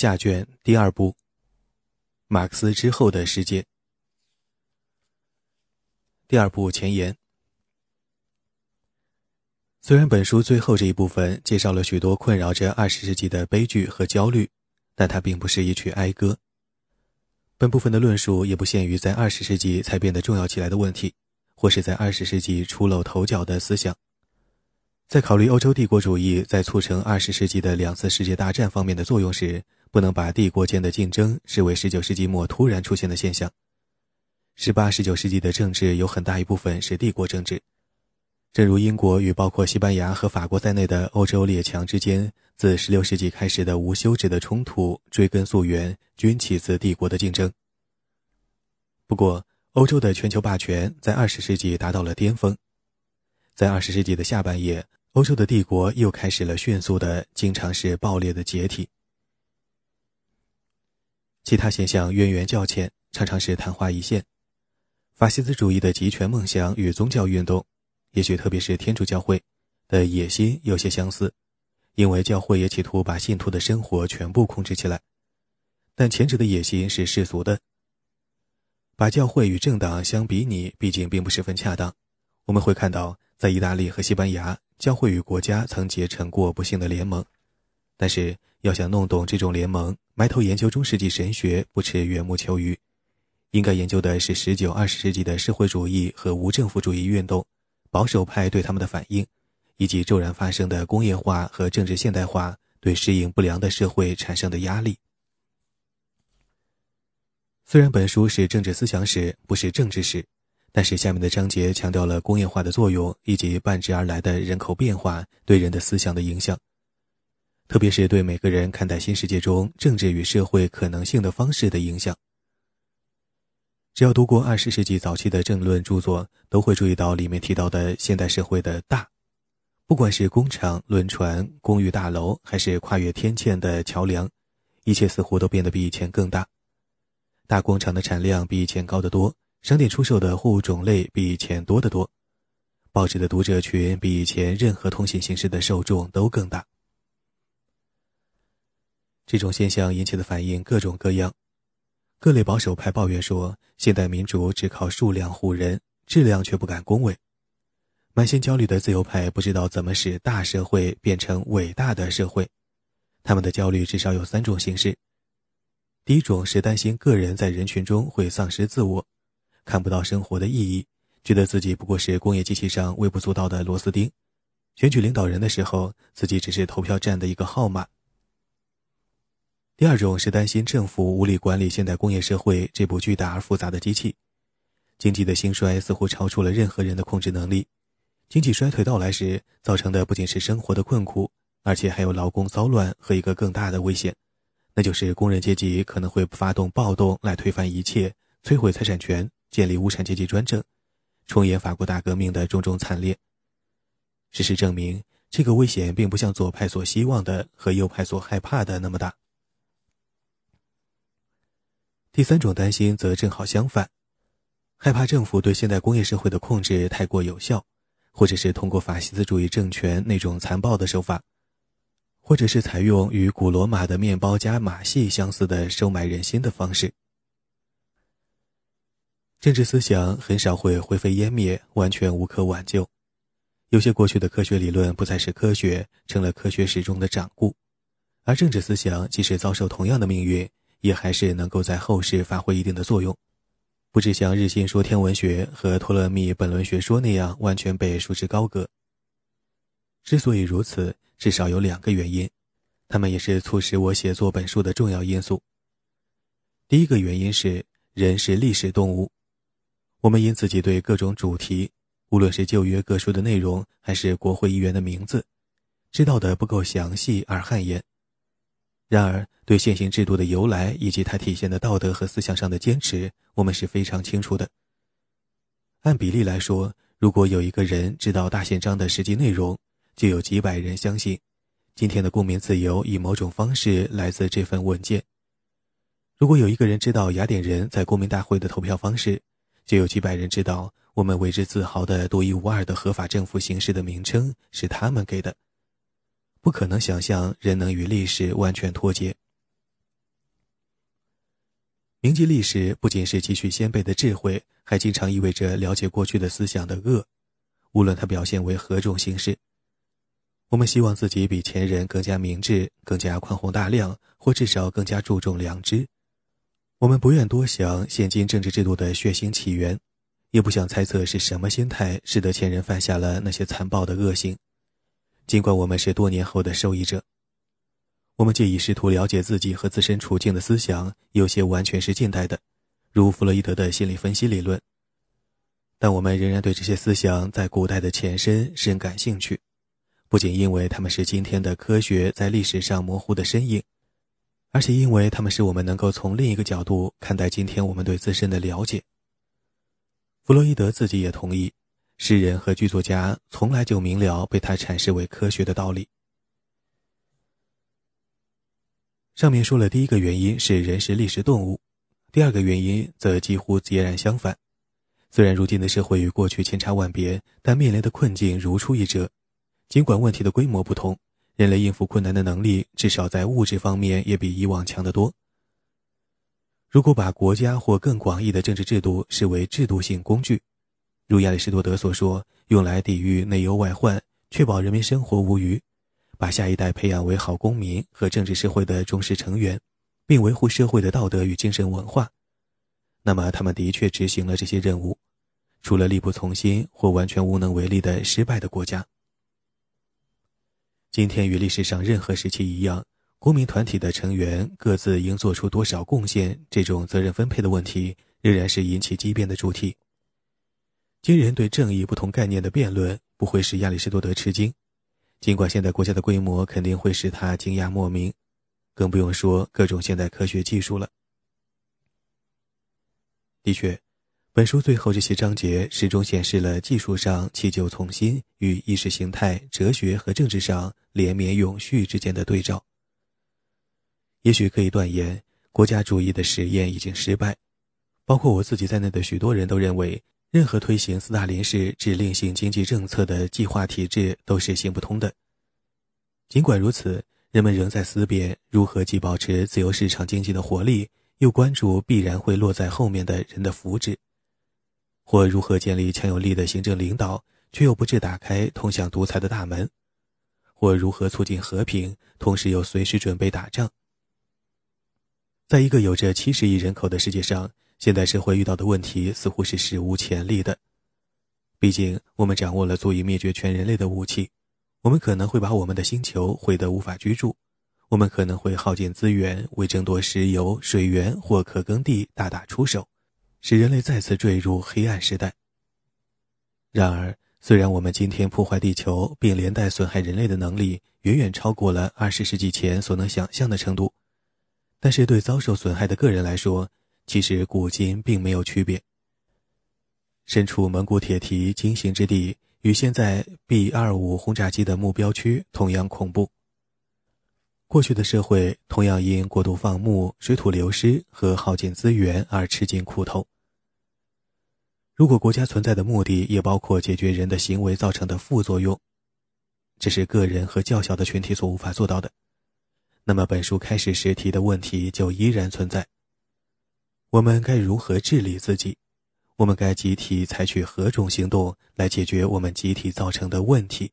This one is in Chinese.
下卷第二部。马克思之后的世界。第二部前言。虽然本书最后这一部分介绍了许多困扰着二十世纪的悲剧和焦虑，但它并不是一曲哀歌。本部分的论述也不限于在二十世纪才变得重要起来的问题，或是在二十世纪出露头角的思想。在考虑欧洲帝国主义在促成二十世纪的两次世界大战方面的作用时，不能把帝国间的竞争视为十九世纪末突然出现的现象。十八、十九世纪的政治有很大一部分是帝国政治，正如英国与包括西班牙和法国在内的欧洲列强之间自十六世纪开始的无休止的冲突，追根溯源均起自帝国的竞争。不过，欧洲的全球霸权在二十世纪达到了巅峰，在二十世纪的下半叶，欧洲的帝国又开始了迅速的、经常是暴烈的解体。其他现象渊源较浅，常常是昙花一现。法西斯主义的集权梦想与宗教运动，也许特别是天主教会的野心有些相似，因为教会也企图把信徒的生活全部控制起来。但前者的野心是世俗的。把教会与政党相比拟，毕竟并不十分恰当。我们会看到，在意大利和西班牙，教会与国家曾结成过不幸的联盟，但是要想弄懂这种联盟。埋头研究中世纪神学，不持缘木求鱼，应该研究的是十九、二十世纪的社会主义和无政府主义运动，保守派对他们的反应，以及骤然发生的工业化和政治现代化对适应不良的社会产生的压力。虽然本书是政治思想史，不是政治史，但是下面的章节强调了工业化的作用以及伴之而来的人口变化对人的思想的影响。特别是对每个人看待新世界中政治与社会可能性的方式的影响。只要读过二十世纪早期的政论著作，都会注意到里面提到的现代社会的大，不管是工厂、轮船、公寓大楼，还是跨越天堑的桥梁，一切似乎都变得比以前更大。大工厂的产量比以前高得多，商店出售的货物种类比以前多得多，报纸的读者群比以前任何通信形式的受众都更大。这种现象引起的反应各种各样，各类保守派抱怨说，现代民主只靠数量唬人，质量却不敢恭维。满心焦虑的自由派不知道怎么使大社会变成伟大的社会，他们的焦虑至少有三种形式：第一种是担心个人在人群中会丧失自我，看不到生活的意义，觉得自己不过是工业机器上微不足道的螺丝钉，选举领导人的时候，自己只是投票站的一个号码。第二种是担心政府无力管理现代工业社会这部巨大而复杂的机器，经济的兴衰似乎超出了任何人的控制能力。经济衰退到来时，造成的不仅是生活的困苦，而且还有劳工骚乱和一个更大的危险，那就是工人阶级可能会发动暴动来推翻一切，摧毁财产权，建立无产阶级专政，重演法国大革命的种种惨烈。事实证明，这个危险并不像左派所希望的和右派所害怕的那么大。第三种担心则正好相反，害怕政府对现代工业社会的控制太过有效，或者是通过法西斯主义政权那种残暴的手法，或者是采用与古罗马的面包加马戏相似的收买人心的方式。政治思想很少会灰飞烟灭，完全无可挽救。有些过去的科学理论不再是科学，成了科学史中的掌故，而政治思想即使遭受同样的命运。也还是能够在后世发挥一定的作用，不是像日心说天文学和托勒密本轮学说那样完全被束之高阁。之所以如此，至少有两个原因，它们也是促使我写作本书的重要因素。第一个原因是人是历史动物，我们因自己对各种主题，无论是旧约各书的内容，还是国会议员的名字，知道的不够详细而汗颜。然而，对现行制度的由来以及它体现的道德和思想上的坚持，我们是非常清楚的。按比例来说，如果有一个人知道大宪章的实际内容，就有几百人相信今天的公民自由以某种方式来自这份文件。如果有一个人知道雅典人在公民大会的投票方式，就有几百人知道我们为之自豪的独一无二的合法政府形式的名称是他们给的。不可能想象人能与历史完全脱节。铭记历史不仅是汲取先辈的智慧，还经常意味着了解过去的思想的恶，无论它表现为何种形式。我们希望自己比前人更加明智、更加宽宏大量，或至少更加注重良知。我们不愿多想现今政治制度的血腥起源，也不想猜测是什么心态使得前人犯下了那些残暴的恶行。尽管我们是多年后的受益者。我们借以试图了解自己和自身处境的思想，有些完全是近代的，如弗洛伊德的心理分析理论。但我们仍然对这些思想在古代的前身深感兴趣，不仅因为他们是今天的科学在历史上模糊的身影，而且因为他们使我们能够从另一个角度看待今天我们对自身的了解。弗洛伊德自己也同意，诗人和剧作家从来就明了被他阐释为科学的道理。上面说了第一个原因是人是历史动物，第二个原因则几乎截然相反。虽然如今的社会与过去千差万别，但面临的困境如出一辙。尽管问题的规模不同，人类应付困难的能力至少在物质方面也比以往强得多。如果把国家或更广义的政治制度视为制度性工具，如亚里士多德所说，用来抵御内忧外患，确保人民生活无虞。把下一代培养为好公民和政治社会的忠实成员，并维护社会的道德与精神文化，那么他们的确执行了这些任务。除了力不从心或完全无能为力的失败的国家，今天与历史上任何时期一样，公民团体的成员各自应做出多少贡献，这种责任分配的问题仍然是引起激辩的主题。今人对正义不同概念的辩论不会使亚里士多德吃惊。尽管现代国家的规模肯定会使他惊讶莫名，更不用说各种现代科学技术了。的确，本书最后这些章节始终显示了技术上弃旧从新与意识形态、哲学和政治上连绵永续之间的对照。也许可以断言，国家主义的实验已经失败，包括我自己在内的许多人都认为。任何推行斯大林式指令性经济政策的计划体制都是行不通的。尽管如此，人们仍在思辨如何既保持自由市场经济的活力，又关注必然会落在后面的人的福祉；或如何建立强有力的行政领导，却又不致打开通向独裁的大门；或如何促进和平，同时又随时准备打仗。在一个有着七十亿人口的世界上。现代社会遇到的问题似乎是史无前例的。毕竟，我们掌握了足以灭绝全人类的武器，我们可能会把我们的星球毁得无法居住，我们可能会耗尽资源为争夺石油、水源或可耕地大打出手，使人类再次坠入黑暗时代。然而，虽然我们今天破坏地球并连带损害人类的能力远远超过了二十世纪前所能想象的程度，但是对遭受损害的个人来说，其实古今并没有区别。身处蒙古铁蹄经行之地，与现在 B 二五轰炸机的目标区同样恐怖。过去的社会同样因过度放牧、水土流失和耗尽资源而吃尽苦头。如果国家存在的目的也包括解决人的行为造成的副作用，这是个人和较小的群体所无法做到的，那么本书开始时提的问题就依然存在。我们该如何治理自己？我们该集体采取何种行动来解决我们集体造成的问题？